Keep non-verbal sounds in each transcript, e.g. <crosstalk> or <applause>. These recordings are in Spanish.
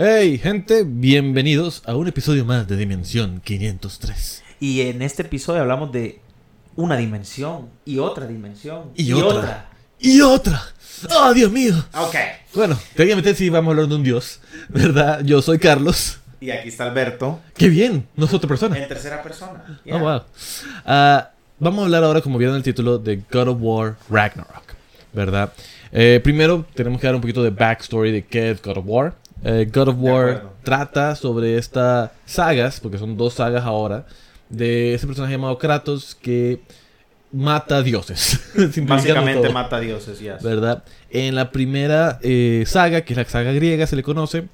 Hey, gente, bienvenidos a un episodio más de Dimensión 503. Y en este episodio hablamos de una dimensión y otra dimensión Y, otra. Y otra. ¡Oh, Dios mío! Ok. Bueno, técnicamente sí vamos a hablar de un dios, ¿verdad? Yo soy Carlos. Y aquí está Alberto ¡Qué bien! No es otra persona. en tercera persona. Oh, wow. Ah, vamos a hablar ahora, como vieron en el título, de God of War Ragnarok, ¿verdad? Eh, primero, tenemos que dar un poquito de backstory de qué es God of War. Eh, God of War trata sobre estas sagas, porque son dos sagas ahora, de ese personaje llamado Kratos que mata dioses. <laughs> Básicamente todo. mata dioses, yes. ¿verdad? En la primera eh, saga, que es la saga griega, se le conoce,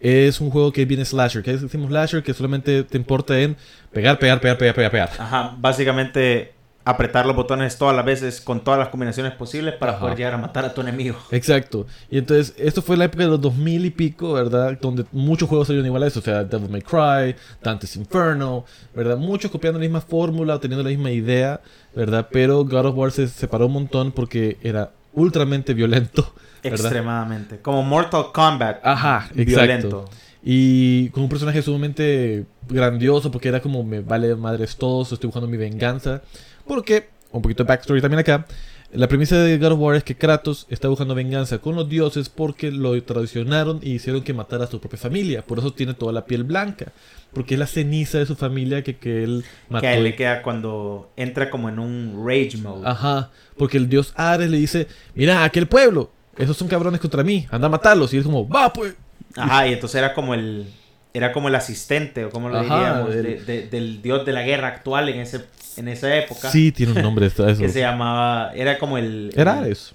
es un juego que viene slasher. que decimos slasher? Que solamente te importa en pegar, pegar, pegar, pegar, pegar, pegar. Ajá, básicamente apretar los botones todas las veces con todas las combinaciones posibles para Ajá. poder llegar a matar a tu enemigo. Exacto. Y entonces, esto fue la época de los 2000 y pico, ¿verdad? Donde muchos juegos salieron igual a eso. O sea, Devil May Cry, Dante's Inferno, ¿verdad? Muchos copiando la misma fórmula, teniendo la misma idea, ¿verdad? Pero God of War se separó un montón porque era ultramente violento, ¿verdad? Extremadamente. Como Mortal Kombat. Ajá, exacto. Violento. Y con un personaje sumamente grandioso, porque era como me vale madres todos, estoy buscando mi venganza. Porque, un poquito de backstory también acá, la premisa de God of War es que Kratos está buscando venganza con los dioses porque lo traicionaron y hicieron que matara a su propia familia. Por eso tiene toda la piel blanca. Porque es la ceniza de su familia que, que él mató. Que a él le queda cuando entra como en un rage mode. Ajá, porque el dios Ares le dice, mira, aquel pueblo, esos son cabrones contra mí, anda a matarlos. Y él como, va pues. Ajá, y entonces era como el era como el asistente o como lo Ajá, diríamos el- de- de- del dios de la guerra actual en ese en esa época Sí, tiene un nombre esto, <laughs> eso. que se llamaba era como el Era Ares.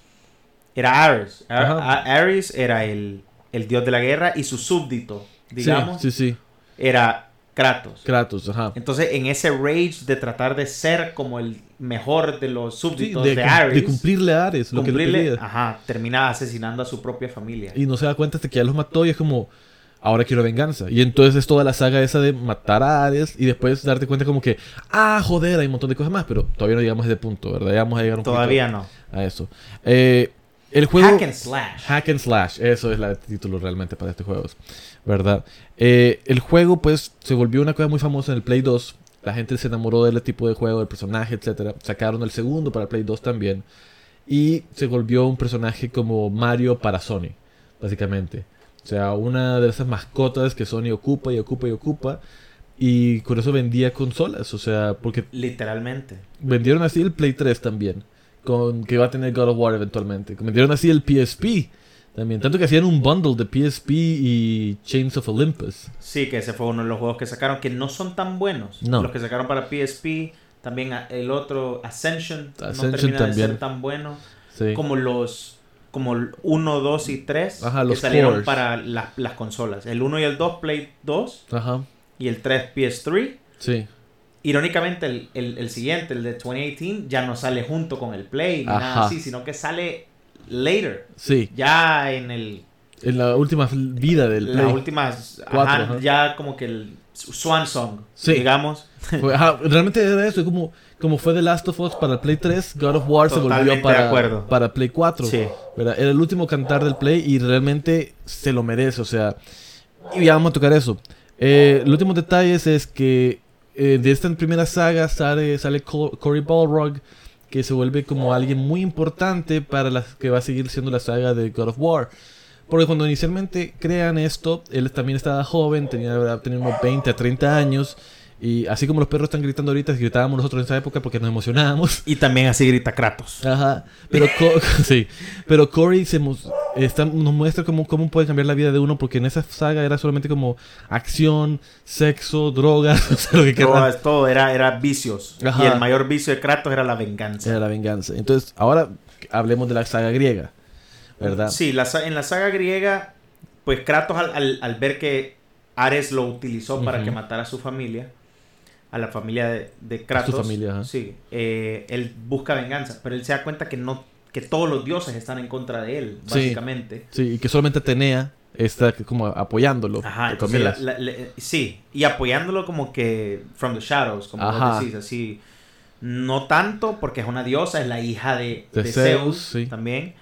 era Ares Ares era el, el dios de la guerra y su súbdito digamos Sí, sí, sí. era Kratos Kratos, ajá. entonces en ese rage de tratar de ser como el mejor de los Sí, súbditos de, Ares de cumplirle a Ares lo que le pedía. ajá termina asesinando a su propia familia Y no se da cuenta hasta que ya los mató y es como, ahora quiero venganza. Y entonces es toda la saga esa de matar a Ares y después darte cuenta como que, ah, joder, hay un montón de cosas más, pero todavía no llegamos a ese punto, ¿verdad? Ya vamos a llegar un todavía no a eso. Eh, el juego... hack and slash Hack and Slash, eso es la- el título realmente para este juego, ¿verdad? Eh, el juego pues se volvió una cosa muy famosa en el Play 2. La gente se enamoró del tipo de juego, del personaje, etcétera. Sacaron el segundo para Play 2 también. Y se volvió un personaje como Mario para Sony, básicamente. O sea, una de esas mascotas que Sony ocupa y ocupa y ocupa. Y con eso vendía consolas, o sea, porque literalmente vendieron así el Play 3 también. Con que va a tener God of War eventualmente. Vendieron así el PSP también. Tanto que hacían un bundle de PSP y Chains of Olympus. Sí, que ese fue uno de los juegos que sacaron que no son tan buenos. No. Los que sacaron para PSP, también el otro Ascension, no Ascension termina de también. ser tan bueno Sí. como los como el 1, 2 y 3 Ajá, que los salieron cores. para las, las consolas. El 1 y el 2 Play 2 Ajá. y el 3 PS3. Sí. Irónicamente el, el- el siguiente, el de 2018, ya no sale junto con el Play ni Ajá. nada así, sino que sale later, Sí. ya en el En la última vida del la Play. última, ajá, Cuatro, ajá. ya como que el Swan Song, Sí. digamos. <laughs> Fue- ajá, realmente era eso. Como, como fue The Last of Us para el Play 3, God of War se volvió para, para Play 4. Sí. ¿verdad? Era el último cantar del Play y realmente se lo merece. O sea, y ya vamos a tocar eso. Eh, los últimos detalles es que eh, de esta primera saga sale, sale Co- Cory Balrog, que se vuelve como alguien muy importante para la que va a seguir siendo la saga de God of War. Porque cuando inicialmente crean esto, él también estaba joven, tenía, tenía unos 20 a 30 años. Y así como los perros están gritando ahorita, gritábamos nosotros en esa época porque nos emocionábamos. <laughs> Y también así grita Kratos. Ajá. Pero, <laughs> sí. Pero Corey se mos- está- nos muestra cómo, cómo puede cambiar la vida de uno, porque en esa saga era solamente como acción, sexo, drogas, <laughs> o sea, lo que Todo, querrás. todo era, era vicios. Ajá. Y el mayor vicio de Kratos era la venganza. Era la venganza. Entonces, ahora hablemos de la saga griega, ¿verdad? Sí, la en la saga griega, pues Kratos al, al- al ver que Ares lo utilizó para que matara a su familia, a la familia de, de Kratos, familia, ajá. sí, eh, él busca venganza, pero él se da cuenta que no que todos los dioses están en contra de él, básicamente. Sí, y que solamente Atenea está como apoyándolo. Ajá, entonces la- la- sí, y apoyándolo como que from the shadows, como vos decís, así. No tanto porque es una diosa, es la hija de, De de Zeus, Zeus, sí. también.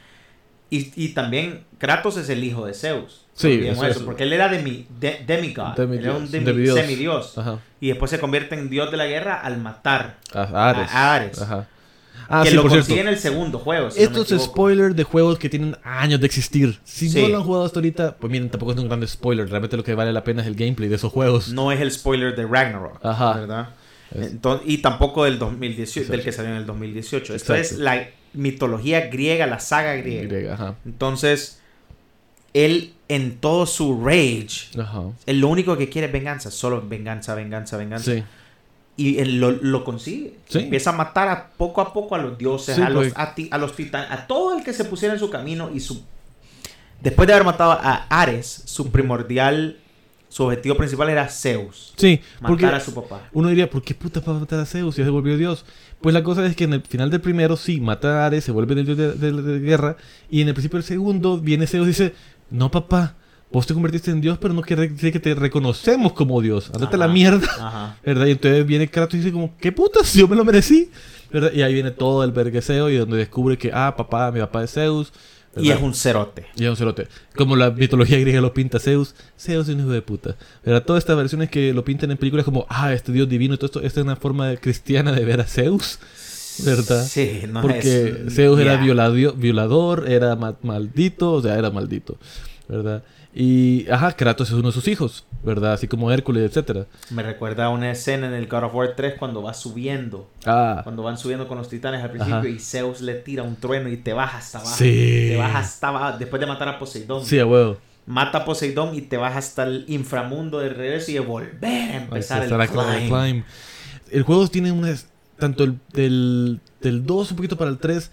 Y, y también Kratos es el hijo de Zeus. Sí, eso eso, es- porque él era demi, de- demigod, él era un demi- semidios. Ajá. Y después se convierte en dios de la guerra al matar. A Ares. A Ares. Ajá. Ah, que sí, lo consigue en el segundo juego. si no me Esto es equivoco. spoiler de juegos que tienen años de existir. Si Sí. no lo han jugado hasta ahorita, pues miren, tampoco es un gran spoiler. Realmente lo que vale la pena es el gameplay de esos juegos. No es el spoiler de Ragnarok, Ajá. ¿verdad? Es- Entonces, y tampoco del 2018, del que salió en el 2018. Esto Exacto. es la mitología griega, la saga griega. Griega, ajá. Entonces, él en todo su rage, Ajá. él lo único que quiere es venganza, solo venganza, venganza, venganza. Sí. Y él lo, lo consigue. Sí. Empieza a matar a poco a poco a los dioses, Sí, a, los, a, ti- a los titanes, a todo el que se pusiera en su camino y su... Después de haber matado a Ares, su primordial, su objetivo principal era Zeus. Sí, Matar porque a su papá. uno diría, ¿por qué puta va a matar a Zeus si ya se volvió Dios? Pues la cosa es que en el final del primero, sí, mata a Ares, se vuelve el dios de, de- de guerra. Y en el principio del segundo, viene Zeus y dice, no papá, vos te convertiste en Dios, pero no quiere decir que te reconocemos como Dios. Andate a la mierda. Ajá. <laughs> ¿verdad? Y entonces viene Kratos y dice como, ¿qué putas? Yo me lo merecí, ¿verdad? Y ahí viene todo el vergueseo y donde descubre que, ah, papá, mi papá es Zeus. Y es un cerote. Y es un cerote. Como la mitología griega lo pinta Zeus, Zeus es un hijo de puta. ¿verdad? Todas estas versiones que lo pintan en películas como, ah, este dios divino y todo esto, esta es una forma cristiana de ver a Zeus, ¿verdad? Sí, no Porque es... Zeus era Ya. violadio- violador, era ma- maldito, o sea, era maldito, ¿verdad? Y, ajá, Kratos es uno de sus hijos, ¿verdad? Así como Hércules, etcétera. Me recuerda a una escena en el God of War 3 cuando va subiendo. Ah, Cuando van subiendo con los titanes al principio Ajá. y Zeus le tira un trueno y te baja hasta abajo. Sí. Te baja hasta abajo. Después de matar a Poseidón. sí, a huevo. Mata a Poseidón y te baja hasta el inframundo de regreso y de volver a empezar el climb. climb. El juego tiene unas. Tanto el, del, del 2 un poquito para el 3.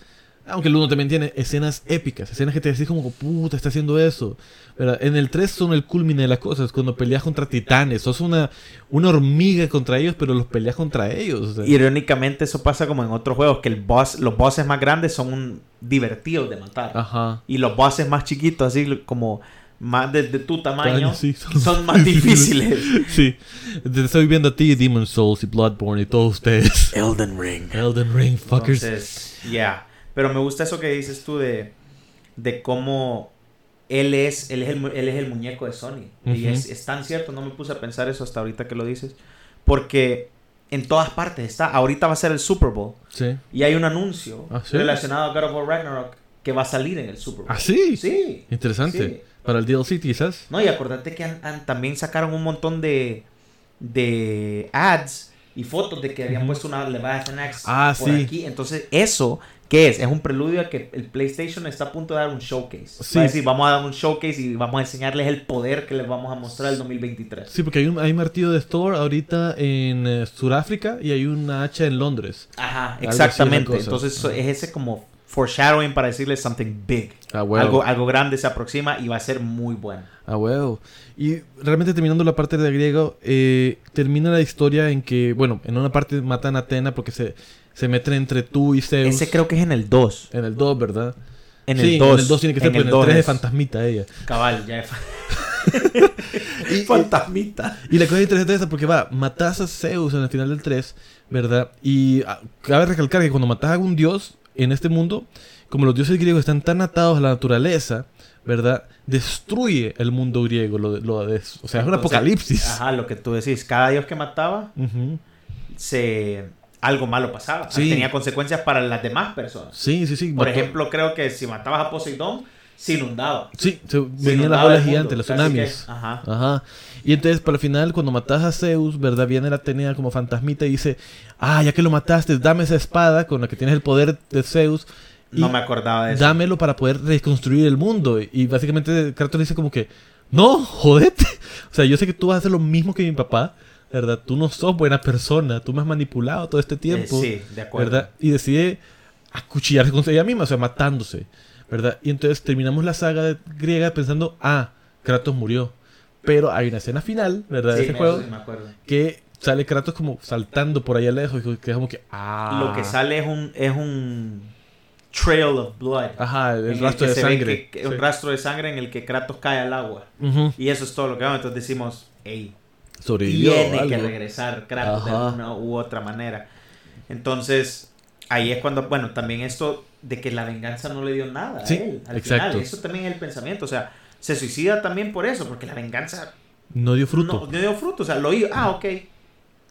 Aunque el 1 también tiene escenas épicas. Escenas que te decís como, puta, está haciendo eso. ¿verdad? En el 3 son el culmine de las cosas. Cuando peleas contra titanes. Sos una, una hormiga contra ellos, pero los peleas contra ellos. o sea. Irónicamente eso pasa como en otros juegos, que el boss, los bosses más grandes son un- divertidos de matar. Ajá. Y los bosses más chiquitos, así como más de, de tu tamaño, Sí, son <laughs> más difíciles. sí. Te estoy viendo a ti, Demon Souls y Bloodborne y todos ustedes. Elden Ring. Elden Ring, fuckers. Entonces, yeah. Pero me gusta eso que dices tú de, de cómo él es, él es, el, él es el muñeco de Sony. Y Ujú. es, es tan cierto, no me puse a pensar eso hasta ahorita que lo dices. Porque en todas partes está. Ahorita va a ser el Super Bowl. sí. Y hay un anuncio Ah, ¿sí? relacionado a God of War Ragnarok que va a salir en el Super Bowl. ¿Ah, sí? Sí. Interesante. Sí. Para el DLC, quizás. No, y acordate que han- han- también sacaron un montón de, de ads y fotos de que habían puesto una Leviathan X Ah, por sí. aquí. Entonces, ¿eso qué es? Es un preludio a que el PlayStation está a punto de dar un showcase. Sí. Va a decir, vamos a dar un showcase y vamos a enseñarles el poder que les vamos a mostrar el 2023. Sí, porque hay un, hay un martillo de Thor ahorita en eh, Sudáfrica y hay una hacha en Londres. Ajá, Algo exactamente. Entonces, es ese como foreshadowing para decirles something big. Ah, huevo. Algo, algo grande se aproxima y va a ser muy bueno. Ah, huevo. Y realmente terminando la parte de griego, eh, termina la historia en que, bueno, en una parte matan a Atena porque se, se meten entre tú y Zeus. Ese creo que es en el 2. En el 2, ¿verdad? En sí, el 2. en el 2 tiene que ser, pero en el 2 3 es es- fantasmita ella. Cabal, ya es <laughs> Y- fantasmita. Y la cosa interesante es esa porque va, matas a Zeus en el final del 3, ¿verdad? Y ah, cabe recalcar que cuando matas a un dios en este mundo, como los dioses griegos están tan atados a la naturaleza, ¿verdad? Destruye el mundo griego, lo, lo o sea, es un Entonces, apocalipsis. Ajá, lo que tú decís, cada dios que mataba, se algo malo pasaba. Sí. Tenía consecuencias para las demás personas. Sí, sí, sí. Por mató- ejemplo, creo que si matabas a Poseidón, se inundaba. Sí, se Se venían las olas gigantes, los tsunamis. que- ajá. Ajá. Y entonces, para el final, cuando matas a Zeus, ¿verdad? Viene la Atenea como fantasmita y dice: Ah, ya que lo mataste, dame esa espada con la que tienes el poder de Zeus. y No me acordaba de eso. Dámelo para poder reconstruir el mundo. Y básicamente Kratos dice como que: No, jodete. <laughs> O sea, yo sé que tú vas a hacer lo mismo que mi papá, ¿verdad? Tú no sos buena persona, tú me has manipulado todo este Eh, tiempo. sí, de acuerdo. ¿verdad? Y decide acuchillarse con ella misma, o sea, matándose, ¿verdad? Y entonces terminamos la saga griega pensando, ah, Kratos murió. Pero hay una escena final, ¿verdad? de ese me- juego, sí, me acuerdo. que sale Kratos como saltando por allá lejos, y que es como que, ah. Lo que sale es un, es un trail of blood. Ajá, el, rastro de sangre. que- Sí. Un rastro de sangre en el que Kratos cae al agua. Y eso es todo lo que vemos. Entonces decimos, hey, Sobrevivió. tiene que algo. regresar Kratos de Ajá. alguna u otra manera. Entonces, ahí es cuando, bueno, también esto de que la venganza no le dio nada Sí, a él. Al exacto. final, eso también es el pensamiento. O sea, se suicida también por eso, porque la venganza No dio fruto. no, no dio fruto. O sea, lo hizo. Ah, ok.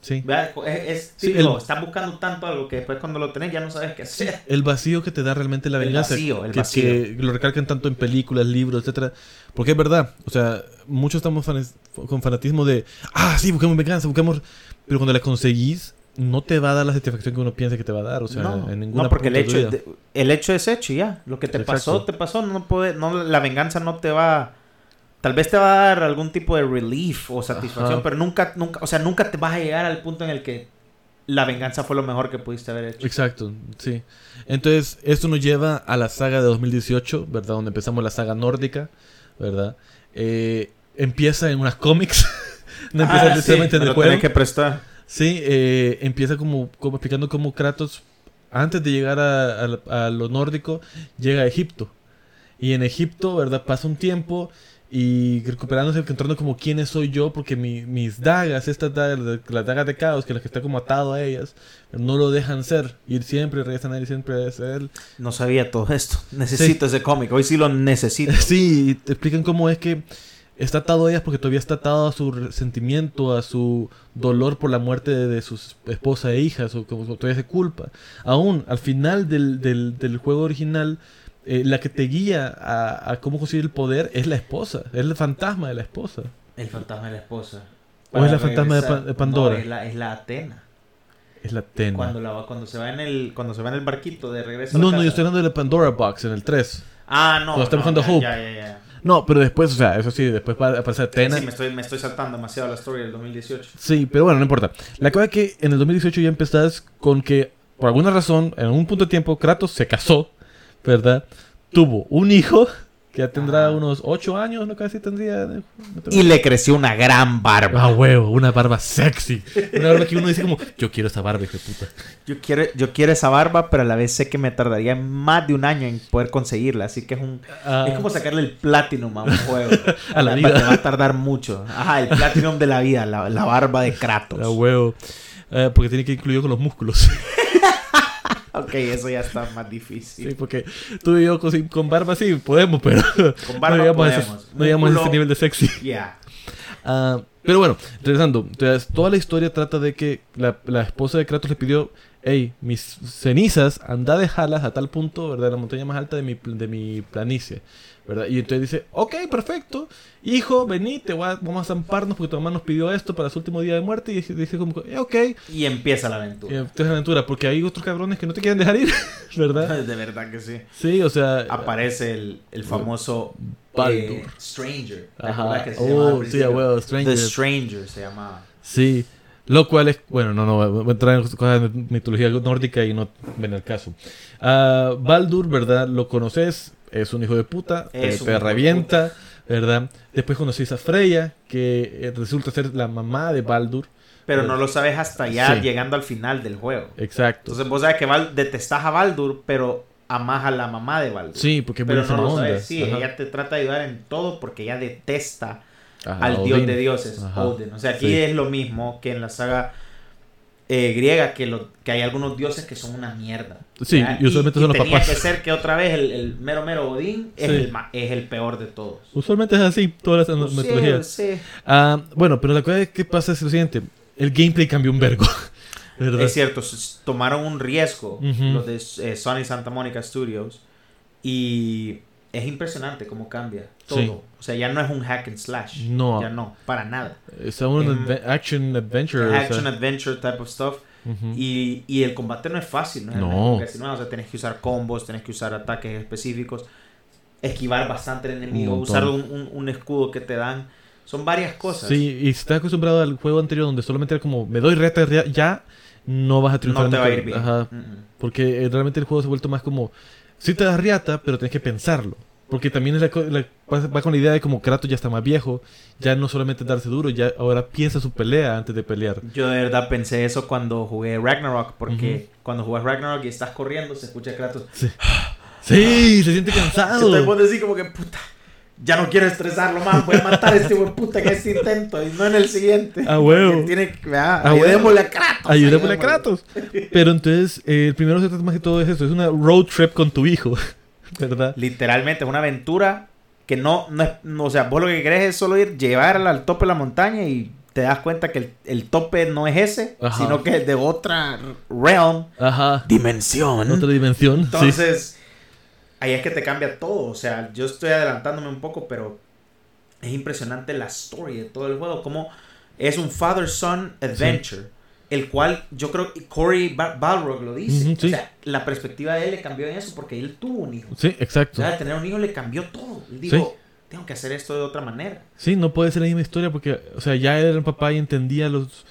Sí. Vea, Es, es Sí, típico, el- estás buscando tanto algo que después cuando lo tenés ya no sabes qué hacer. El vacío que te da realmente la El venganza. vacío, el que, vacío. que lo recalcan tanto en películas, libros, etcétera. Porque es verdad. O sea, muchos estamos fanes- con fanatismo de. Ah, sí, busquemos venganza, busquemos. Pero cuando la conseguís, no te va a dar la satisfacción que uno piensa que te va a dar. O sea, no, en ninguna no, porque el hecho, de- el hecho es hecho ya. Lo que te Exacto. pasó, te pasó. No puede, no, la venganza no te va. Tal vez te va a dar algún tipo de relief o satisfacción, Ajá. pero nunca, nunca, o sea, nunca te vas a llegar al punto en el que la venganza fue lo mejor que pudiste haber hecho. Exacto, sí. Entonces, esto nos lleva a la saga de 2018, ¿verdad? Donde empezamos la saga nórdica, ¿verdad? Eh, empieza en unas cómics. <laughs> no empieza Ah, sí, en el juego. que prestar. Sí, eh, empieza como, como explicando cómo Kratos, antes de llegar a, a- a lo nórdico, llega a Egipto. Y en Egipto, ¿verdad? Pasa un tiempo y recuperándose, encontrando como quién soy yo, porque mi- mis dagas, estas dagas, las dagas de caos, que las que está como atado a ellas, no lo dejan ser. Ir siempre, regresan a él, siempre a él. No sabía todo esto. Necesito ese cómic. Hoy sí lo necesito. <laughs> Sí, y te explican cómo es que está atado a ellas porque todavía está atado a su resentimiento, a su dolor por la muerte de, de su esposa e hijas, o como todavía se culpa. Aún, al final del, del, del juego original, eh, la que te guía a, a cómo conseguir el poder es la esposa, es el fantasma de la esposa. El fantasma de la esposa. ¿O es la fantasma de regresar- Pa- de Pandora? No, es la, es la Atena. Es la Tena. Cuando, la, cuando, se va en el, cuando se va en el barquito de regreso a la No, no, casa. yo estoy hablando de la Pandora Box en el 3. Ah, no. Cuando está no, buscando ya, Hope. Ya, ya. No, pero después, o sea, eso sí, después va a aparecer Tena. Sí, me estoy, me estoy saltando demasiado la story del 2018. Sí, pero bueno, no importa. La cosa es que en el 2018 ya empezás con que, por alguna razón, en un punto de tiempo, Kratos se casó, ¿verdad? Tuvo un hijo que ya tendrá Ajá. unos 8 años, ¿no? Casi tendría. no Y le creció una gran barba. Ah, huevo, una barba sexy. Una barba que uno dice como, yo quiero esa barba, hijo de puta. Yo quiero, yo quiero esa barba, pero a la vez sé que me tardaría más de un año en poder conseguirla. Así que es un... Ah, Es como sacarle el platinum a un <laughs> juego. A la Va- vida. Te va a tardar mucho. Ajá, el platinum de la vida, la, la barba de Kratos. ah, huevo. Eh, porque tiene que incluir con los músculos. <laughs> Ok, eso ya está más difícil. sí, porque tú y yo con, con barba sí podemos, pero Con barba no llegamos, a, ese, no llegamos a ese Músculo- nivel de sexy. <laughs> Ya. Ah, pero bueno, regresando. Entonces, toda la historia trata de que la, la esposa de Kratos le pidió, hey, mis cenizas, anda a dejarlas a tal punto, ¿verdad? En la montaña más alta de mi, de mi planicie, ¿verdad? Y entonces dice, ok, perfecto, hijo, vení, te voy a- vamos a zamparnos porque tu mamá nos pidió esto para su último día de muerte. Y dice, como, eh, ok, Y empieza la y aventura. entonces aventura, porque hay otros cabrones que no te quieren dejar ir, <laughs> ¿verdad? <laughs> De verdad que sí. Sí, o sea... Aparece el, el famoso Baldur. eh, Stranger. ¿Te Ajá. que se Oh, sí, a huevo, Stranger. The Stranger se llamaba. Sí, lo cual es, bueno, no, no, voy a entrar en cosas de mitología nórdica y no ven el caso. Ah, Baldur, ¿verdad? Lo conoces, es un hijo de puta, te, Es te de revienta, ¿verdad? Después conoces a Freya, que eh, resulta ser la mamá de Baldur. Pero no lo sabes hasta ya Sí. llegando al final del juego. Exacto. Entonces vos sabes que Val detestás a Baldur, pero amás a la mamá de Baldur. sí, porque es Pero no lo onda. sabes. Sí, Ajá. ella te trata de ayudar en todo porque ella detesta Ajá, al dios de dioses, Ajá. Odin. O sea, aquí Sí. es lo mismo que en la saga eh, griega, que, lo, que hay algunos dioses que son una mierda. Sí, ¿verdad? y usualmente son los tenía papás. que ser que otra vez el, el mero mero Odín es, Sí. el, ma- es el peor de todos. Usualmente es así, todas las Pues Sí, mitologías. sí. Ah, bueno, pero la cosa es que pasa es lo siguiente. El gameplay cambió un vergo. <laughs> ¿verdad? Es cierto, tomaron un riesgo los de eh, Sony Santa Monica Studios y es impresionante cómo cambia todo. Sí. O sea, ya no es un hack and slash. No. Ya no, para nada. Es un adve- action adventure. o sea, Action adventure type of stuff. ujú. Y, y el combate no es fácil, no es No. no, o sea, tenés que usar combos, tenés que usar ataques específicos, esquivar bastante el enemigo, Un usar un, un- un escudo que te dan. Son varias cosas. Sí, y si estás acostumbrado al juego anterior donde solamente era como me doy reta ya, no vas a triunfar. no te va a ir bien. Ajá, mm. porque eh, realmente el juego se ha vuelto más como sí te das riata, pero tienes que pensarlo. Porque también es la co- la- va con la idea de como Kratos ya está más viejo, ya no solamente darse duro, ya ahora piensa su pelea antes de pelear. Yo de verdad pensé eso cuando jugué Ragnarok, porque cuando jugas Ragnarok y estás corriendo, se escucha Kratos. Sí, se siente Entonces cansado. vos decís como que, puta, ya no quiero estresarlo más, voy a matar a este buen puta en este intento y no en el siguiente. Ah, huevo. Tiene que, ah, ayudémosle a Kratos. Ayudémosle a. Kratos. Pero entonces, eh, el primero se trata más que todo es eso, es una road trip con tu hijo, <laughs> ¿verdad? Literalmente, es una aventura que no, no es, no, o sea, vos lo que querés es solo ir, llevarla al tope de la montaña y te das cuenta que el, el tope no es ese, Ajá. sino que es de otra realm, Ajá. dimensión. Otra dimensión. sí. Ahí es que te cambia todo. O sea, yo estoy adelantándome un poco, pero es impresionante la story de todo el juego. Como es un father-son adventure. El cual yo creo que Corey Ba- Balrog lo dice. Sí. O sea, la perspectiva de él le cambió en eso porque él tuvo un hijo. Sí, exacto. O sea, tener un hijo le cambió todo. Él dijo, tengo que hacer esto de otra manera. Sí, no puede ser la misma historia porque, o sea, ya era un papá y entendía los,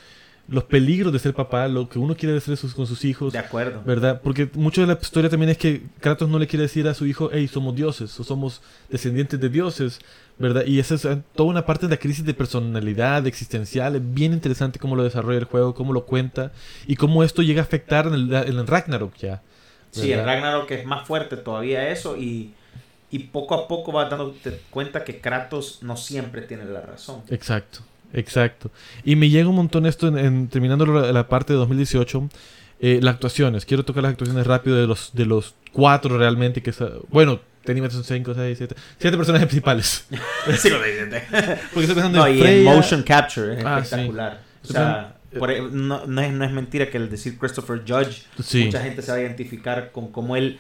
los peligros de ser papá, lo que uno quiere hacer sus- con sus hijos, De acuerdo. ¿verdad? Porque mucho de la historia también es que Kratos no le quiere decir a su hijo, hey, somos dioses, o somos descendientes de dioses, ¿verdad? Y esa es eh, toda una parte de la crisis de personalidad, de existencial, es bien interesante cómo lo desarrolla el juego, cómo lo cuenta, y cómo esto llega a afectar en el, en el Ragnarok ya. Sí, el. Ragnarok es más fuerte todavía eso y, y poco a poco vas dándote cuenta que Kratos no siempre tiene la razón. Exacto, exacto. Y me llega un montón esto en, en- terminando la, la parte de 2018. eh, las actuaciones, quiero tocar las actuaciones rápido de los de los cuatro realmente que bueno, técnicamente son cinco, seis, siete, siete personajes principales. <laughs> Sí, lo. <laughs> Porque estoy pensando No, en y el Freya. motion capture es Ah, sí. espectacular. O sea, por ahí- no, no es, no es mentira que el decir Christopher Judge, Sí. mucha gente se va a identificar con cómo él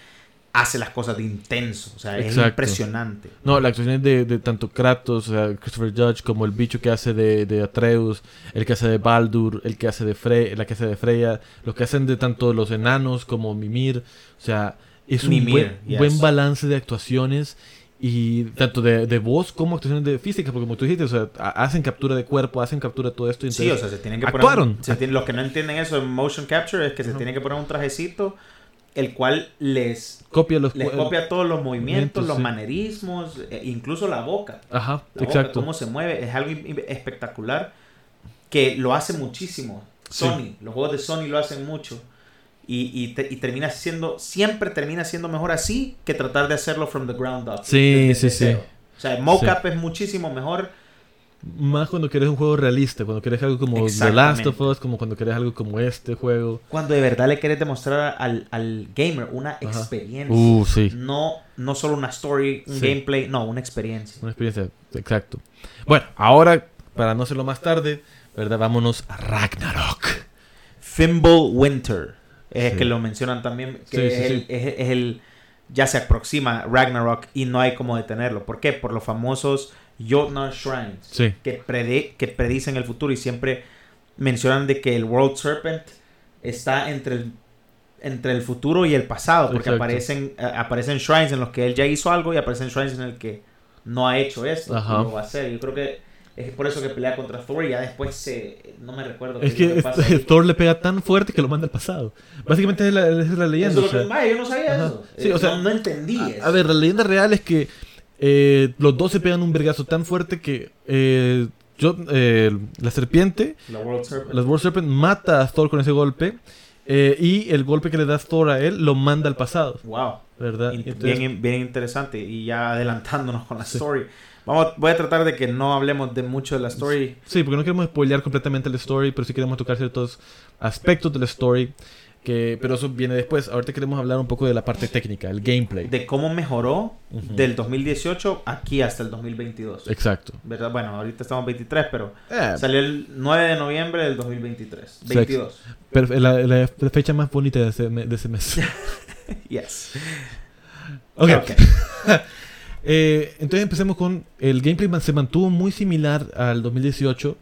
hace las cosas de intenso. O sea, es impresionante. No, las actuaciones de, de tanto Kratos, o sea, Christopher Judge, como el bicho que hace de, de Atreus, el que hace de Baldur, el que hace de Frey, la que hace de Freya, los que hacen de tanto los enanos como Mimir, o sea, es un Mimir, buen, yes. buen balance de actuaciones y tanto de, de voz como actuaciones de física, porque como tú dijiste, o sea, ha- hacen captura de cuerpo, hacen captura de todo esto. y Sí, o entonces- sea, se tienen que actuaron. poner. los que no entienden eso en motion capture es que se Ajá. tienen que poner un trajecito el cual les, copia los les copia todos los movimientos, los sí. manerismos, e incluso la boca. Ajá, La boca, exacto. cómo se mueve, es algo espectacular que lo hace muchísimo. Sí. Sony, los juegos de Sony lo hacen mucho. Y, y, te- y termina siendo, siempre termina siendo mejor así que tratar de hacerlo from the ground up. Sí, desde sí, sí. cero. O sea, el mocap es muchísimo mejor. Más cuando querés un juego realista, cuando querés algo como The Last of Us, como cuando querés algo como este juego. Cuando de verdad le querés demostrar al, al gamer una experiencia. Uh, sí. No, no solo una story, un Sí. gameplay, no, una experiencia. Una experiencia, exacto. Bueno, ahora, para no hacerlo más tarde, ¿verdad? Vámonos a Ragnarok. Fimble Winter. Es Sí. que lo mencionan también. Que Sí, es, sí, el, sí. es- es el- Ya se aproxima Ragnarok y no hay como detenerlo. ¿Por qué? Por los famosos Jotnar Shrines. Sí. Que, prede- que predicen el futuro y siempre mencionan de que el World Serpent está entre el, entre el futuro y el pasado. Porque Exacto. aparecen, eh, aparecen shrines en los que él ya hizo algo y aparecen shrines en el que no ha hecho esto. Ajá. y lo va a hacer. Yo creo que es por eso que pelea contra Thor y ya después se... No me recuerdo. Es qué es lo que pasa. <laughs> Thor le pega tan fuerte que lo manda al pasado. Básicamente es la, es la leyenda. Eso o es lo sea, que- yo no sabía Ajá. eso. Sí, Eh, o sea, no, no entendí a, eso. a ver, la leyenda real es que eh, los dos se pegan un vergazo tan fuerte que eh, yo, eh, la serpiente, La World Serpent. la World Serpent, mata a Thor con ese golpe. eh, y el golpe que le da Thor a él lo manda al pasado, Wow. ¿verdad? In- entonces- bien, bien interesante. Y ya adelantándonos con la Sí. story. Vamos, voy a tratar de que no hablemos de mucho de la story. Sí, porque no queremos spoilear completamente la story, pero sí queremos tocar ciertos aspectos de la story. Que, pero eso viene después. Ahorita queremos hablar un poco de la parte técnica, el gameplay. De cómo mejoró Ujú. del 2018 aquí hasta el 2022. Exacto. ¿Verdad? Bueno, ahorita estamos 23, pero Eh, salió el 9 de noviembre del 2023. 22. perfe- la, la- la fecha más bonita de ese, me- de ese mes. <laughs> Yes. ok. Ok. <laughs> Eh, entonces empecemos con el gameplay se mantuvo muy similar al 2018,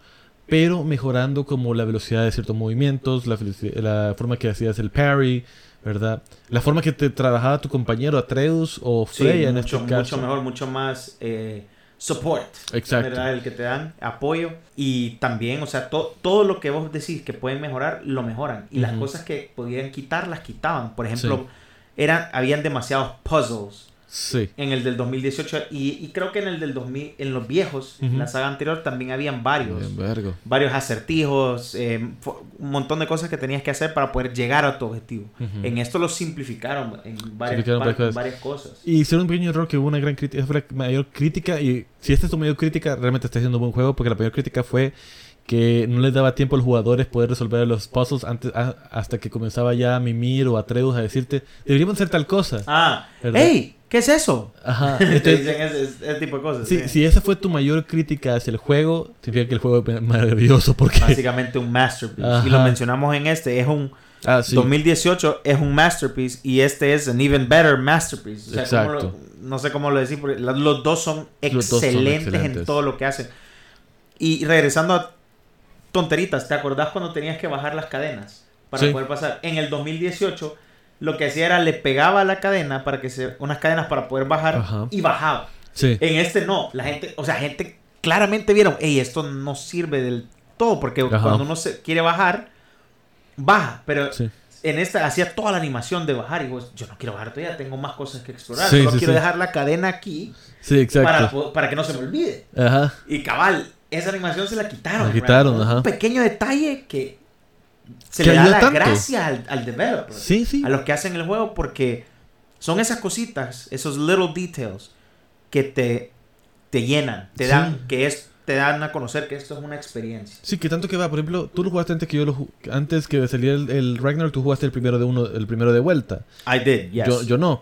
pero mejorando como la velocidad de ciertos movimientos, la, la forma que hacías el parry, ¿verdad? La forma que te trabajaba tu compañero Atreus o Sí, Freya en mucho, este caso. mucho mejor, mucho más eh, support. Exacto. ¿verdad? El que te dan apoyo. Y también, o sea, to- todo lo que vos decís que pueden mejorar, lo mejoran. Y las cosas que podían quitar, las quitaban. Por ejemplo, eran, habían demasiados puzzles Sí. en el del 2018. Y, y creo que en el del 2000, en los viejos, en Ujú. la saga anterior, también habían varios. Bien. Varios acertijos, eh, un montón de cosas que tenías que hacer para poder llegar a tu objetivo. Ujú. En esto lo simplificaron en varias, Simplificaron par- cosas. varias cosas. Y hicieron un pequeño error que hubo una gran crítica, fue la mayor crítica, y si esta es tu mayor crítica, realmente está haciendo un buen juego, porque la mayor crítica fue que no les daba tiempo a los jugadores poder resolver los puzzles antes, a- hasta que comenzaba ya Mimir o Atreus a decirte, deberíamos hacer tal cosa. Ah, ¿Verdad? ¡Ey! ¿Qué ¿qué es eso? Ajá. <laughs> Entonces, dicen ese, tipo de cosas. si, sí. si esa fue tu mayor crítica hacia el juego, significa que el juego es maravilloso porque... Básicamente un masterpiece. Y lo mencionamos en este, es un... Ah, sí. 2018 es un masterpiece y este es an even better masterpiece. O sea, ¿cómo lo- Exacto. no sé cómo lo decir, porque los dos son Los dos son excelentes, en todo lo que hacen. Y regresando a tonteritas, ¿te acordás cuando tenías que bajar las cadenas para Sí. poder pasar? En el 2018 lo que hacía era le pegaba a la cadena para que se unas cadenas para poder bajar Ajá. y bajaba. Sí. En este no, la gente, o sea, gente claramente vieron, hey, esto no sirve del todo porque Ajá. cuando uno se quiere bajar baja, pero Sí. en esta hacía toda la animación de bajar y vos, yo no quiero bajar todavía, tengo más cosas que explorar, Sí, solo quiero dejar la cadena aquí Sí, para, para que no se me olvide. Ajá. Y cabal, esa animación se la quitaron. La quitaron, Un ajá. pequeño detalle que se le da ayuda la tanto. gracia al, al developer, Sí, sí. a los que hacen el juego, porque son esas cositas, esos little details que te, te llenan, te Sí. dan, que es, te dan a conocer que esto es una experiencia. Sí, que tanto que va. Por ejemplo, tú lo jugaste antes que yo lo antes que saliera el, el Ragnarok, tú jugaste el primero de uno, el primero de vuelta. I did, yes. Yo, yo no.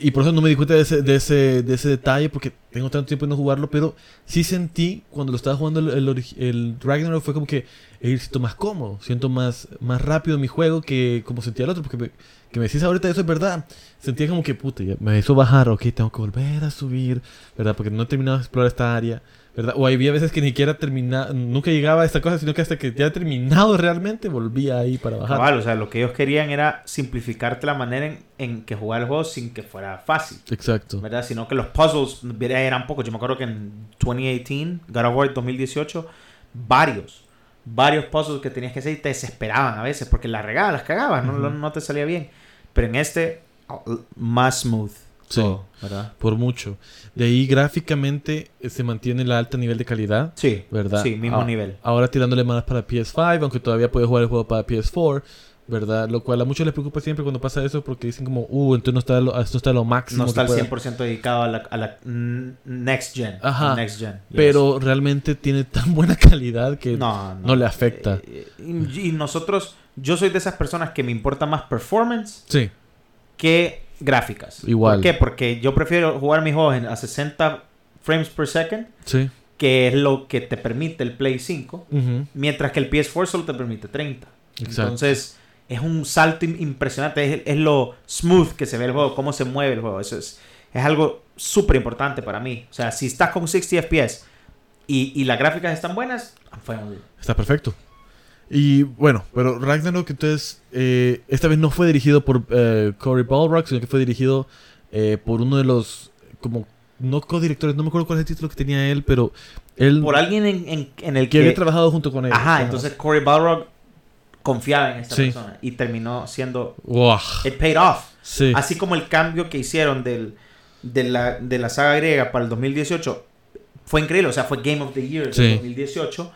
Y por eso no me di cuenta de ese, de ese, de ese detalle, porque tengo tanto tiempo de no jugarlo, pero sí sentí cuando lo estaba jugando el, el, el Ragnarok, fue como que eh, siento más cómodo, siento más, más rápido mi juego que como sentía el otro, porque me, que me decís ahorita eso es verdad. Sentía como que, puta, ya me hizo bajar, ok, tengo que volver a subir, ¿verdad? Porque no he terminado de explorar esta área, ¿verdad? O había veces que ni siquiera terminaba, nunca llegaba a esta cosa, sino que hasta que ya he terminado realmente, volvía ahí para bajar. O sea, lo que ellos querían era simplificarte la manera en, en que jugar el juego sin que fuera fácil. Exacto. ¿verdad? Sino que los puzzles eran pocos. Yo me acuerdo que en 2018, God of War 2018, varios, varios puzzles que tenías que hacer y te desesperaban a veces porque las regabas, las cagabas, no, te salía bien. Pero en este, más smooth. Sí. todo, ¿verdad? Por mucho. De ahí gráficamente eh, se mantiene el alto nivel de calidad. Sí, ¿Verdad? Sí, mismo Ah, nivel. Ahora tirándole más para PS5, aunque todavía puede jugar el juego para PS4, ¿verdad? Lo cual a muchos les preocupa siempre cuando pasa eso porque dicen como, uh, entonces no está lo, esto está lo máximo. No está al pueda". 100% dedicado a la, a la next gen. Ajá. Next gen. yes. Pero realmente tiene tan <laughs> buena calidad que... no, no. no le afecta. Eh, Y, y nosotros, yo soy de esas personas que me importa más performance Sí, que gráficas. Igual. ¿Por qué? Porque yo prefiero jugar mis juegos a 60 frames per second, sí. que es lo que te permite el Play 5, Ujú, mientras que el PS4 solo te permite 30. Exacto. Entonces, es un salto im- impresionante, es, es lo smooth que se ve el juego, cómo se mueve el juego. Eso es, es algo súper importante para mí. O sea, si estás con 60 FPS y, y las gráficas están buenas, I'm fine with it. Está perfecto. Y bueno, pero Ragnarok entonces, eh, esta vez no fue dirigido por eh, Cory Balrog, sino que fue dirigido eh, por uno de los, como, no co-directores, no me acuerdo cuál es el título que tenía él, pero él, Por alguien en, en- en el que había que... trabajado junto con él. Ajá, entonces Corey Balrog confiaba en esta Sí. persona y terminó siendo... Wow, It paid off. sí, Así como el cambio que hicieron del, de, la, de la saga griega para el 2018 fue increíble. O sea, fue Game of the Year del Sí. 2018.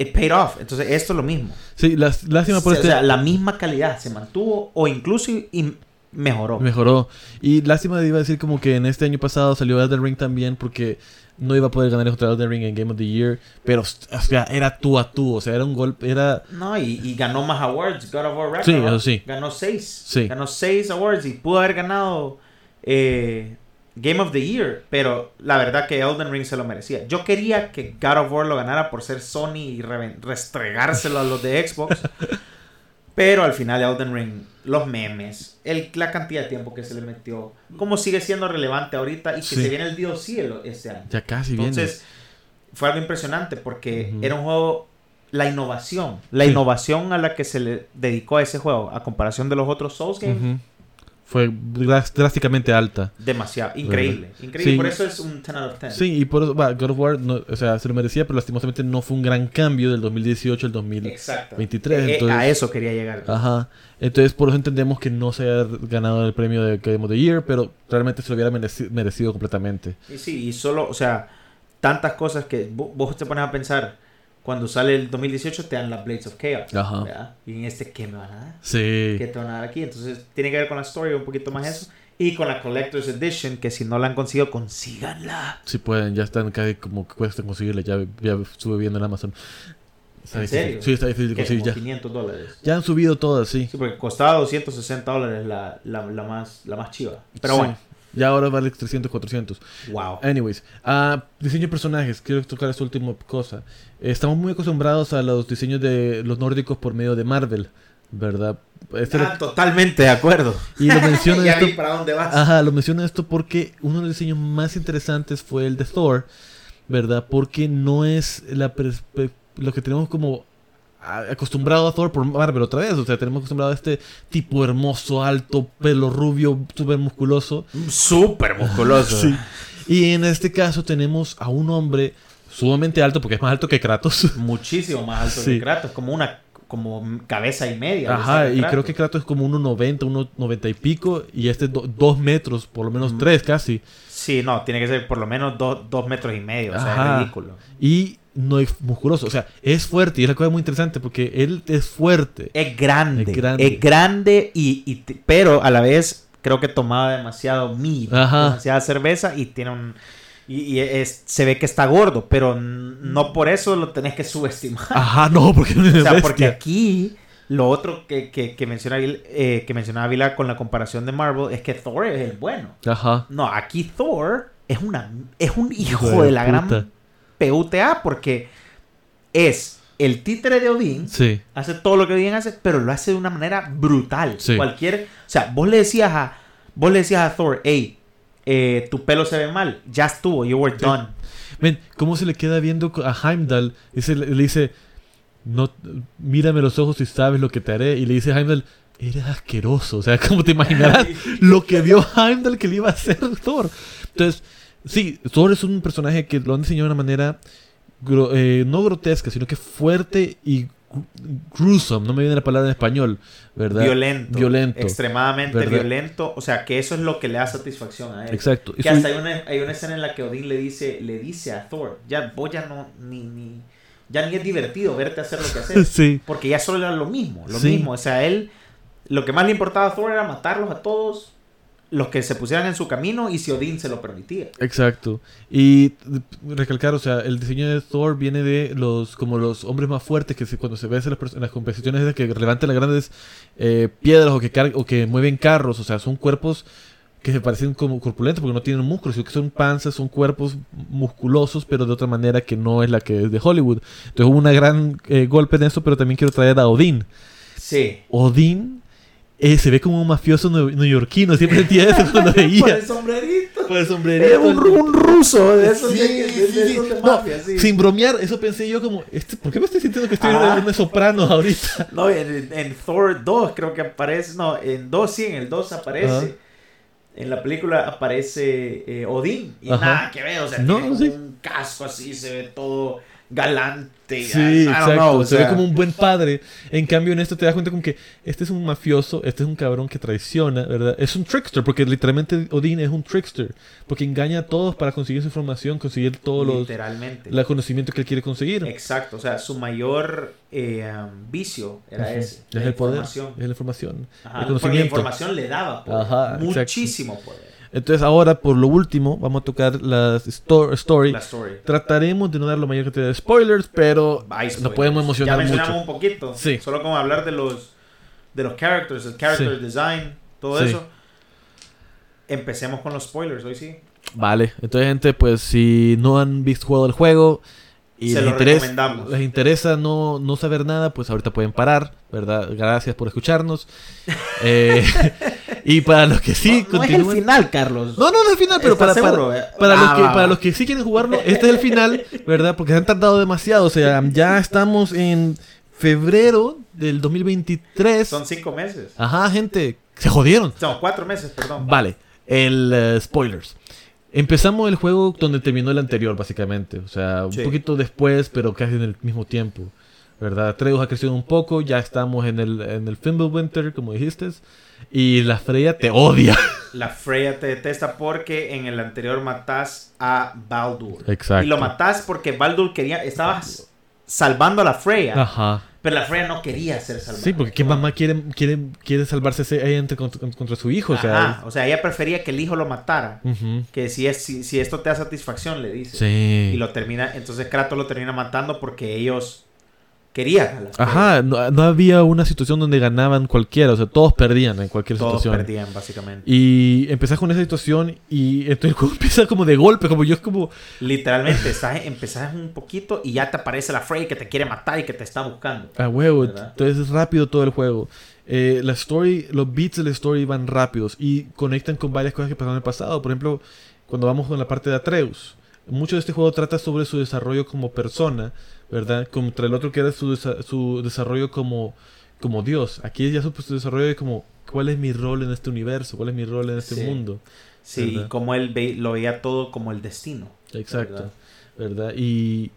It paid off. Entonces, esto es lo mismo. sí, las- lástima por o este... sea, la misma calidad se mantuvo o incluso y mejoró. Mejoró. Y lástima iba a decir como que en este año pasado salió Elden Ring también porque no iba a poder ganar contra Elden Ring en Game of the Year. Pero, o sea, era tú a tú. O sea, era un golpe, era... No, y, y ganó más awards. God of War Ragnarok. Sí, eso sí. Ganó seis. Sí. Ganó seis awards y pudo haber ganado eh, Game of the Year. Pero la verdad que Elden Ring se lo merecía. Yo quería que God of War lo ganara por ser Sony y restregárselo a los de Xbox. <laughs> pero al final Elden Ring, los memes, el, la cantidad de tiempo que se le metió, cómo sigue siendo relevante ahorita y que Sí. se viene el DLC el- este año. Ya casi viene. Entonces, fue algo impresionante porque era un juego, la innovación, la Sí. innovación a la que se le dedicó a ese juego, a comparación de los otros Souls Games. Fue drás- drásticamente alta. demasiado, increíble, increíble. Sí. Por eso es un 10 out of 10. Sí, y por eso, va, God of War, no- o sea, se lo merecía, pero lastimosamente no fue un gran cambio del 2018 al 2023. Exacto. 23, Eh, entonces- a eso quería llegar. Ajá. Entonces, por eso entendemos que no se haya ganado el premio de Game of the Year, pero realmente se lo hubiera mereci- merecido completamente. Y sí, y solo, o sea, tantas cosas que vo- vos te pones a pensar, cuando sale el 2018 te dan las Blades of Chaos. Ajá. ¿verdad? Y en este, ¿qué me van a dar? Sí. ¿Qué te van a dar aquí? Entonces, tiene que ver con la story un poquito más eso. Y con la Collector's Edition, que si no la han conseguido, consíganla. Sí pueden, ya están casi como que cuesta conseguirle, ya, ya estuve viendo en Amazon. Está ¿En difícil. serio? Sí, está difícil de conseguir ya. 500 dólares. Ya han subido todas, sí. Sí, porque costaba 260 dólares la, la, la más, la más chiva. Pero Sí. bueno, Ya ahora vale 300, 400. Wow. Anyways, ah, diseño de personajes, quiero tocar esta última cosa. Estamos muy acostumbrados a los diseños de los nórdicos por medio de Marvel, ¿verdad? Este Ah, totalmente de acuerdo. y lo menciono <laughs> ya esto, vi para dónde vas. ajá, lo menciono esto porque uno de los diseños más interesantes fue el de Thor, ¿verdad? Porque no es la lo que tenemos como acostumbrado a Thor por Marvel otra vez, o sea, tenemos acostumbrado a este tipo hermoso, alto, pelo rubio, súper musculoso. Súper musculoso. Sí. Y en este caso tenemos a un hombre sumamente alto, porque es más alto que Kratos. Muchísimo más alto Sí. que Kratos. Como una como cabeza y media. Ajá, y creo que Kratos es como 1,90, 1,90 y pico, y este 2 metros, por lo menos Mm. 3 casi. Sí, no, tiene que ser por lo menos dos, dos metros y medio. O sea, Ajá. es ridículo. Y no es musculoso, o sea, es fuerte, y es la cosa muy interesante, porque él es fuerte. Es grande. Es grande. Es grande y, pero a la vez creo que tomaba demasiado mead, Ajá. demasiada cerveza y tiene un y, y es, se ve que está gordo, pero no por eso lo tenés que subestimar. Ajá, no, porque no es <laughs> o sea, bestia. porque aquí lo otro que, que, que menciona eh, que mencionaba Vila con la comparación de Marvel es que Thor es el bueno. Ajá. No, aquí Thor es una es un hijo, Hijo de de, la puta. gran PUTA porque es el títere de Odín Sí, hace todo lo que Odín hace, pero lo hace de una manera brutal. Sí. Cualquier, o sea, vos le decías a, vos le decías a Thor, hey, eh, tu pelo se ve mal, ya estuvo, you were done. Ven, ¿cómo se le queda viendo a Heimdall? Ese le, le dice, no, mírame los ojos y sabes lo que te haré. Y le dice a Heimdall, eres asqueroso. O sea, <laughs> ¿cómo te imaginarás lo que vio Heimdall que le iba a hacer Thor? Entonces, sí, Thor es un personaje que lo han diseñado de una manera gro- eh, no grotesca, sino que fuerte y gru- gruesome. No me viene la palabra en español, ¿verdad? Violento, Violento. extremadamente ¿Verdad? violento, o sea, que eso es lo que le da satisfacción a él. Exacto. Que hasta hay una, hay una escena en la que Odín le dice, le dice a Thor, ya vos ya no, ni, ni, ya ni es divertido verte hacer lo que haces. <laughs> sí. Porque ya solo era lo mismo, lo Sí. mismo. O sea, él, lo que más le importaba a Thor era matarlos a todos los que se pusieran en su camino y si Odín se lo permitía. Exacto. Y recalcar, o sea, el diseño de Thor viene de los como los hombres más fuertes que se- cuando se ve en las, en las competiciones de que levantan las grandes eh, piedras o que, o que mueven carros, o sea, son cuerpos que se parecen como corpulentos porque no tienen músculos, sino que son panzas, son cuerpos musculosos, pero de otra manera que no es la que es de Hollywood. Entonces hubo una gran eh, golpe en eso, pero también quiero traer a Odín. Sí. Odín eh, se ve como un mafioso neoyorquino, siempre sentía eso cuando <laughs> lo Por veía. el sombrerito. Por el sombrerito. Es un, un ruso de esos Sí, de, de- de- de sí, esos no, mafia, sí. Sin bromear, eso pensé yo como, este, ¿por qué me estoy sintiendo que estoy Ajá. en de sopranos ahorita? <laughs> No, en, en Thor 2 creo que aparece, no, en 2 sí, en el 2 aparece. Ajá. En la película aparece eh, Odín y Ajá. nada que ver, o sea, No, tiene sí. un casco así, se ve todo galante. Sí, I don't exacto. know, o se ve como un buen padre. En cambio, en esto te das cuenta como que este es un mafioso, este es un cabrón que traiciona, ¿verdad? Es un trickster, porque literalmente Odín es un trickster. Porque engaña a todos para conseguir su información, conseguir todos los Literalmente. el conocimiento que él quiere conseguir. Exacto, o sea, su mayor eh, vicio era ese. Es el poder, es la información, Ajá, el porque la información le daba poder, Ajá, exacto. muchísimo poder. Entonces ahora, por lo último, vamos a tocar la sto- story. La story. Trataremos de no dar la mayor cantidad de spoilers, pero Hay nos spoilers. podemos emocionar Ya mencionamos mucho. un poquito. Sí. Solo como hablar de los de los characters, el character Sí. design, todo Sí. eso. Empecemos con los spoilers, hoy sí. Vale, entonces gente, pues si no han visto jugado el juego y Se les lo interesa, recomendamos. les interesa no, no saber nada, pues ahorita pueden parar, ¿verdad? Gracias por escucharnos. <laughs> Eh, y para los que sí no, no es el continúen... final, Carlos. No, no, no es el final, pero para, ¿Estás para, para Ah, los que, va, para los que sí quieren jugarlo, este es el final, ¿verdad? Porque se han tardado demasiado. O sea, ya estamos en febrero del 2023. Son cinco meses. Ajá, gente, se jodieron. Son cuatro meses, perdón. Vale, el eh, spoilers. Empezamos el juego donde terminó el anterior, básicamente. O sea, un Sí. poquito después, pero casi en el mismo tiempo. ¿Verdad? Treus ha crecido un poco, ya estamos en el, en el Fimbulwinter, como dijiste. Y la Freya te odia. <laughs> La Freya te detesta porque en el anterior matás a Baldur. Exacto. Y lo matás porque Baldur quería, estabas salvando a la Freya, Ajá. pero la Freya no quería ser salvada. Sí, porque ¿qué mamá quiere, quiere, quiere salvarse entre, contra, contra su hijo? O sea, Ajá, o sea, ella prefería que el hijo lo matara. ujú. Que si, es, si, si esto te da satisfacción, le dice. Sí. Y lo termina, entonces Kratos lo termina matando porque ellos quería ganar. Ajá, no, no había una situación donde ganaban cualquiera, o sea, todos perdían en cualquier Todos situación. perdían, básicamente. Y empezás con esa situación y entonces <laughs> el juego empieza como de golpe, como yo es como... Literalmente, estás, empezás un poquito y ya te aparece la Frey que te quiere matar y que te está buscando. A huevo, ¿Verdad? entonces es rápido todo el juego. Eh, la story, los beats de la story van rápidos y conectan con varias cosas que pasaron en el pasado. Por ejemplo, cuando vamos con la parte de Atreus. Mucho de este juego trata sobre su desarrollo como persona, ¿verdad? Contra el otro que era su, desa- su desarrollo como, como Dios. Aquí ya su, su desarrollo de como, ¿cuál es mi rol en este universo? ¿Cuál es mi rol en este Sí. mundo? Sí, y como él ve- lo veía todo como el destino. Exacto, ¿verdad? Y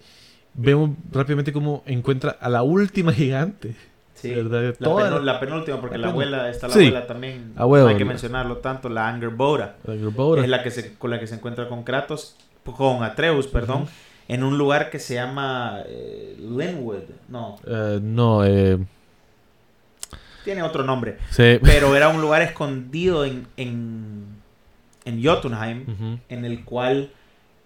vemos rápidamente cómo encuentra a la última gigante. Sí. ¿Verdad? La, Toda- la penúltima, porque la abuela, está la Sí. abuela también. A huevo. No hay que mencionarlo tanto, la Anger Bora. La Gerbora. Es la que se, con la que se encuentra con Kratos, con Atreus, perdón. En un lugar que se llama eh, Linwood. No, Eh, no, eh, tiene otro nombre. sí. Pero era un lugar escondido en, en, en Jotunheim, en el cual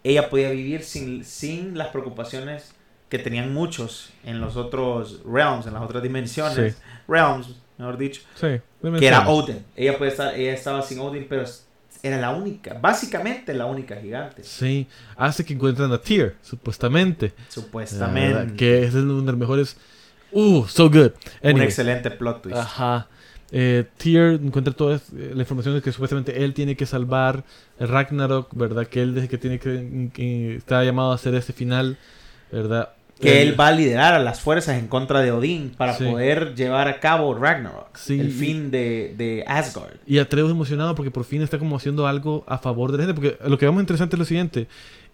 ella podía vivir sin, sin las preocupaciones que tenían muchos en los otros realms, en las otras dimensiones. Sí. Realms, mejor dicho. Sí, Que era. Odin. Ella, puede estar, ella estaba sin Odin, pero era la única, básicamente la única gigante. Sí, hace que encuentran a Tyr, supuestamente. Supuestamente. Que ese es uno de los mejores. Uh, so good. Un excelente plot twist. Ajá. Eh, Tyr encuentra toda eh, la información de que supuestamente él tiene que salvar Ragnarok, ¿verdad? Que él desde que tiene que, que está llamado a hacer ese final, ¿verdad? Que él va a liderar a las fuerzas en contra de Odín para Sí. poder llevar a cabo Ragnarok, Sí. el fin de, de Asgard. Y Atreus emocionado porque por fin está como haciendo algo a favor de la gente. Porque lo que vemos interesante es lo siguiente.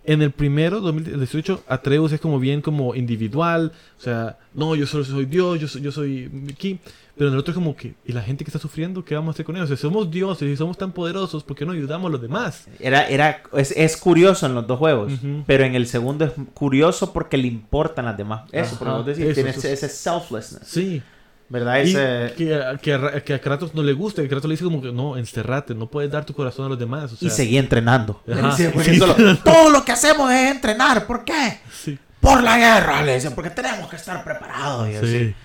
En el primero, 2018, Atreus es como bien como individual. O sea, no, yo solo soy Dios, yo soy, yo soy aquí. Pero en el otro es como que, ¿y la gente que está sufriendo? ¿Qué vamos a hacer con ellos? O sea, somos dioses y somos tan poderosos, ¿por qué no ayudamos a los demás? Era, era, es, es curioso en los dos juegos, pero en el segundo es curioso porque le importan las demás. Eso, por eso, tiene ese, ese selflessness, Sí. ¿Verdad? Ese, que, a- que, a, Ra- que a Kratos no le gusta. Que Kratos le dice como que, no, encerrate, no puedes dar tu corazón a los demás. O sea, y seguí entrenando. Porque Sí. <laughs> Todo lo que hacemos es entrenar. ¿Por qué? Sí. Por la guerra, le decía, porque tenemos que estar preparados. y así.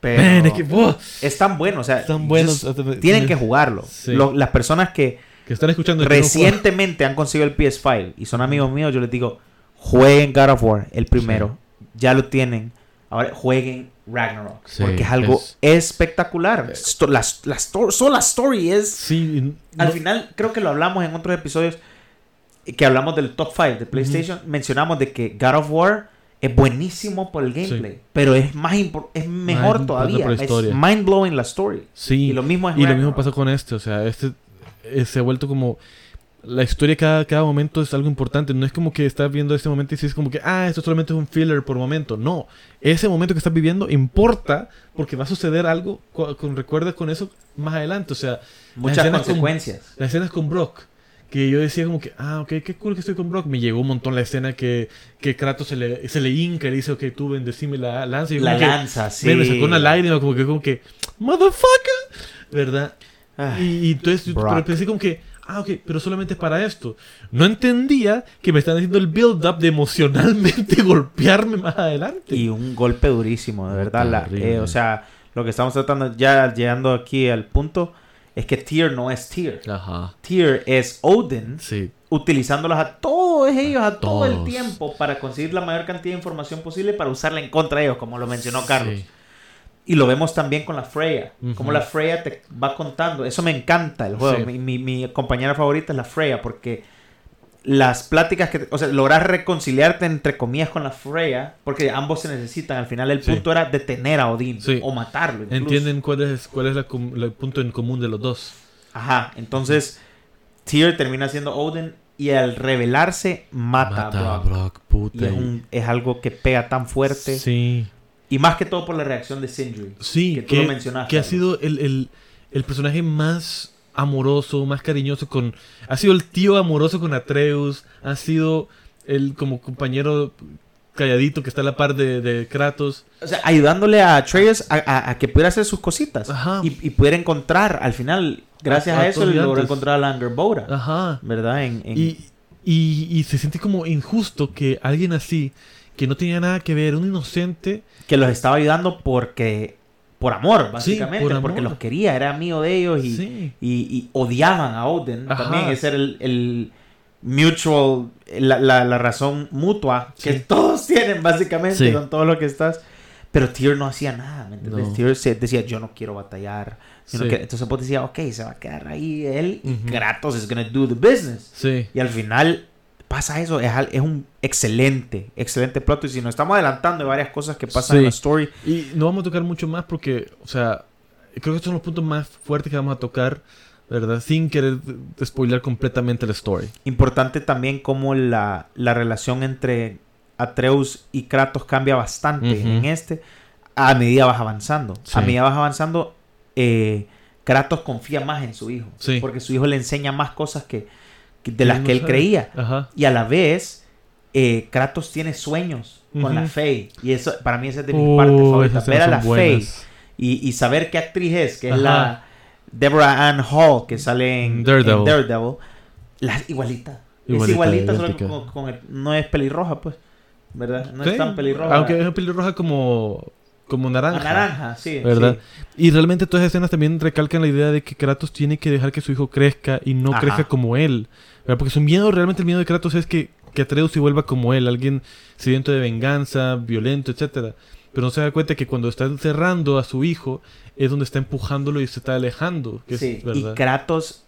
Pero Man, es que, ¡buah! es tan bueno, o sea, Tan buenos. tienen que jugarlo. Sí. Lo- las personas que Que están escuchando. no recientemente han conseguido el PS5 y son amigos míos, yo les digo, jueguen God of War, el primero. Ya lo tienen. Ahora jueguen Ragnarok. Sí, porque es algo es- espectacular. Sto- la, la solo la story es... Sí, Al final, creo que lo hablamos en otros episodios eh, que hablamos del top 5 de PlayStation. Mencionamos de que God of War es buenísimo por el gameplay. Pero es más es mejor todavía. Es mind blowing la story. sí. Y lo mismo es Y lo mismo Ragnarok. pasó con este, o sea, este eh, se ha vuelto como la historia cada, cada momento es algo importante, no es como que estás viendo este momento y dices como que, ah, esto solamente es un filler por momento, no, ese momento que estás viviendo importa porque va a suceder algo, cu- con, recuerda con eso más adelante, o sea, Muchas escenas con- consecuencias. las escenas con Brock, que yo decía como que, ah, ok, qué cool que estoy con Brock, me llegó un montón la escena que, que Kratos se le, se le hinca y le dice, ok, tú bendecime la lanza, y La que, lanza, sí. me, me sacó una lágrima como que, como que, motherfucker, ¿verdad? Ah, Y, y entonces Brock. pero pensé como que, ah, ok, pero solamente es para esto. No entendía que me están haciendo el build-up de emocionalmente <laughs> golpearme más adelante. Y un golpe durísimo, de verdad. la- eh, o sea, lo que estamos tratando, ya llegando aquí al punto, es que Tyr no es Tyr. Ajá. Tyr es Odin, Sí. utilizándolos a todos ellos, a todo el tiempo, para conseguir la mayor cantidad de información posible para usarla en contra de ellos, como lo mencionó Carlos. Sí. Y lo vemos también con la Freya. Ujú. Como la Freya te va contando. Eso me encanta el juego. Sí. Mi, mi- mi compañera favorita es la Freya porque las pláticas que... O sea, logras reconciliarte entre comillas con la Freya porque ambos se necesitan. Al final el Sí. punto era detener a Odín Sí. o matarlo. incluso. Entienden cuál es, cuál es la el punto en común de los dos. Ajá. Entonces Tyr termina siendo Odin y al revelarse mata, a Brock. puta. Y es, un- es algo que pega tan fuerte. Sí. Y más que todo por la reacción de Sindri. Sí, que tú que, lo mencionaste. que ha sido el, el- el personaje más amoroso, más cariñoso con... Ha sido el tío amoroso con Atreus, ha sido el como compañero calladito que está a la par de, de Kratos. O sea, ayudándole a Atreus a, a- a que pudiera hacer sus cositas. Ajá. Y, y pudiera encontrar, al final, gracias A- eso, logró encontrar a la Anger Bora. Ajá. ¿Verdad? En, en- Y, y, y se siente como injusto que alguien así, que no tenía nada que ver, un inocente. Que los estaba ayudando porque por amor, básicamente, por amor. porque los quería, era amigo de ellos y, Sí. y, y odiaban a Odin. Ajá. También ese era el, el mutual, la, la, la razón mutua que todos tienen básicamente Sí. con todo lo que estás. Pero Tyr no hacía nada, ¿me entiendes? No. Tyr se- decía, yo no quiero batallar. Sí. que- entonces vos decías, ok, se va a quedar ahí él y Ujú. Kratos is gonna do the business. Y al final pasa eso, es, un excelente, excelente plot. Y si nos estamos adelantando de varias cosas que pasan en la story, Y no vamos a tocar mucho más porque, o sea, creo que estos son los puntos más fuertes que vamos a tocar, ¿verdad? Sin querer spoiler completamente la story. Importante también como la, la relación entre Atreus y Kratos cambia bastante en este a medida vas avanzando. A medida vas avanzando, eh, Kratos confía más en su hijo. Sí. Porque su hijo le enseña más cosas que- de las no que él sabe. creía. Ajá. Y a la vez, eh, Kratos tiene sueños con la. Faye. Y eso, para mí, esa es de mis Oh, partes favoritas. Ver a la Faye buenas. y, y saber qué actriz es, que es la Deborah Ann Hall, que sale en en Daredevil. Daredevil. La, igualita. es Igualita, igualita, solo con, con el- no es pelirroja, pues. ¿Verdad? No Sí, es tan pelirroja. Aunque es pelirroja como, como naranja. Ah, naranja, sí. ¿Verdad? sí. Y realmente todas esas escenas también recalcan la idea de que Kratos tiene que dejar que su hijo crezca y no Ajá. crezca como él. ¿verdad? Porque su miedo, realmente el miedo de Kratos es que, que Atreus se vuelva como él, alguien sediento de venganza, violento, etcétera. Pero no se da cuenta que cuando está encerrando a su hijo es donde está empujándolo y se está alejando. Que Sí, es verdad. Y Kratos,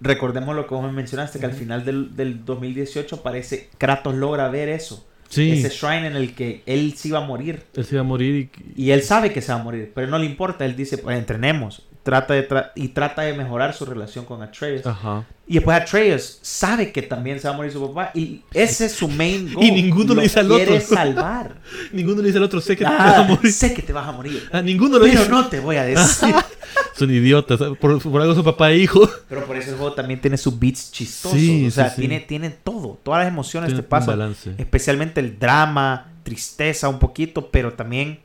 recordemos lo que vos me mencionaste, que al final del, del 2018 parece Kratos logra ver eso. Sí, Ese shrine en el que él sí va a morir. él se va a morir y, Y él sabe que se va a morir, pero no le importa. Él dice, pues entrenemos. Trata de tra- y trata de mejorar su relación con Atreus. Ajá. Y después Atreus sabe que también se va a morir su papá. Y ese es su main <laughs> goal. Y ninguno le Lo dice al quiere otro. salvar. <laughs> Ninguno le dice al otro, sé que te vas Ah, a morir. sé que te vas a morir. A ninguno le Pero dice. no te voy a <laughs> decir. Son idiotas. Por, por algo son papá e hijo. Pero por eso el juego también tiene sus beats chistosos. Sí, o sea, sí, sí. Tiene, tiene todo. Todas las emociones Tiene te pasan. Especialmente el drama, tristeza un poquito, pero también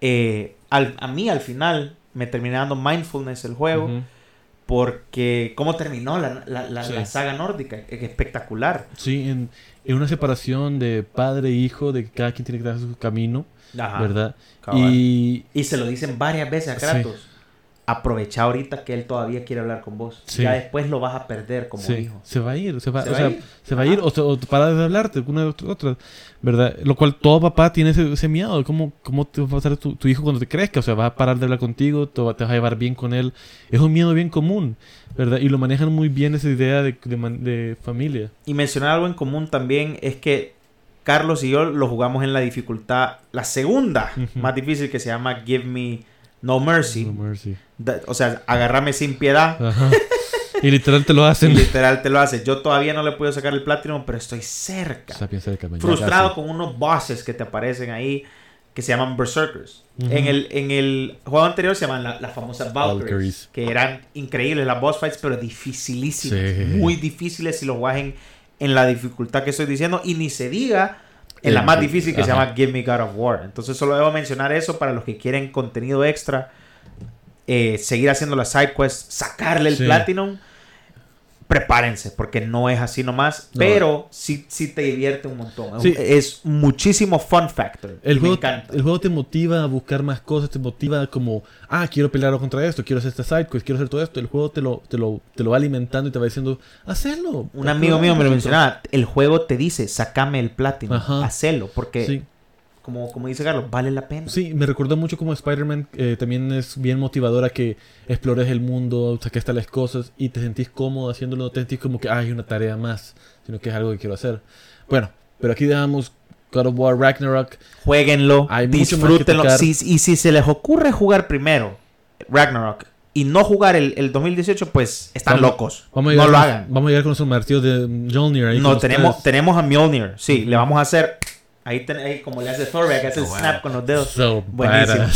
eh, al- a mí al final me terminé dando mindfulness el juego. Porque cómo terminó la, la- la- Sí. la saga nórdica. Es espectacular. Sí, en, en una separación de padre e hijo, de que cada quien tiene que dar su camino, Ajá, ¿verdad? cabal. Y Y se lo dicen varias veces a Sí. Aprovecha ahorita que él todavía quiere hablar con vos. Sí. Ya después lo vas a perder como sí, hijo. se va a ir, se va, ¿Se o va sea, a ir? se va a ir o, o para de hablarte, una de otra, ¿verdad? Lo cual todo papá tiene ese, ese miedo, de cómo, cómo te va a pasar tu, tu hijo cuando te crezca, o sea, va a parar de hablar contigo, te, va- te vas a llevar bien con él, es un miedo bien común, ¿verdad? Y lo manejan muy bien esa idea de, de de familia. Y mencionar algo en común también es que Carlos y yo lo jugamos en la dificultad, la segunda Ujú. más difícil que se llama Give Me No Mercy. No mercy. Da- O sea, agarrame sin piedad. Ajá. y literal te lo Y hacen. literal te lo hace. Yo todavía no le puedo sacar el Platinum, pero estoy cerca. Sapiens cerca, man, ya Frustrado con unos bosses que te aparecen ahí que se llaman Berserkers. Ujú. En, el, en el juego anterior se llaman las la famosas Valkyries, Valkyries. que eran increíbles las boss fights, pero dificilísimas. Sí. Muy difíciles si lo juegas en, la dificultad que estoy diciendo. Y ni se diga en la más difícil que se ajá. llama Give Me God of War. Entonces solo debo mencionar eso para los que quieren contenido extra. Eh, seguir haciendo las side quests, sacarle el Sí. Platinum. Prepárense, porque no es así nomás. No. Pero sí, sí te divierte un montón. Es- Sí. Es muchísimo fun factor. El juego, me encanta. el juego te motiva a buscar más cosas, te motiva como, ah, quiero pelear contra esto, quiero hacer esta side quest, quiero hacer todo esto. El juego te lo, te lo, te lo va alimentando y te va diciendo, hacelo. Un amigo mío me lo mencionaba. El juego te dice, sacame el Platinum. Ajá. Hacelo, porque Sí, como, como dice Carlos, vale la pena. sí, me recordó mucho como Spider-Man eh, también es bien motivadora que explores el mundo, saques tales cosas y te sentís cómodo haciéndolo, no te sentís como que "Ah, hay una tarea más, sino que es algo que quiero hacer. Bueno, pero aquí dejamos God of War Ragnarok. Jueguenlo, Hay disfrútenlo. Si- y si se les ocurre jugar primero Ragnarok y no jugar el, el 2018, pues están Vamos- locos. Vamos a no lo con- hagan. Vamos a llegar con nuestros martillos de Mjolnir ahí. No, tenemos, ustedes. tenemos a Mjolnir. Sí, le vamos a hacer. Ahí, ten- ahí como le hace Thorbeck, hace el Oh, wow. snap con los dedos. So Buenísimo.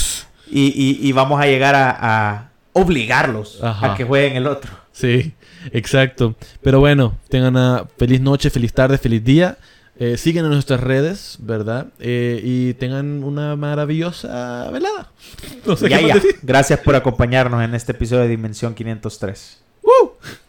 Y, y- y vamos a llegar a, a obligarlos Ajá. a que jueguen el otro. Sí, exacto. Pero bueno, tengan una feliz noche, feliz tarde, feliz día. Eh, sigan en nuestras redes, ¿verdad? Eh, y tengan una maravillosa velada. <laughs> No sé Ya, qué ya. decir. Gracias por acompañarnos en este episodio de Dimensión 503.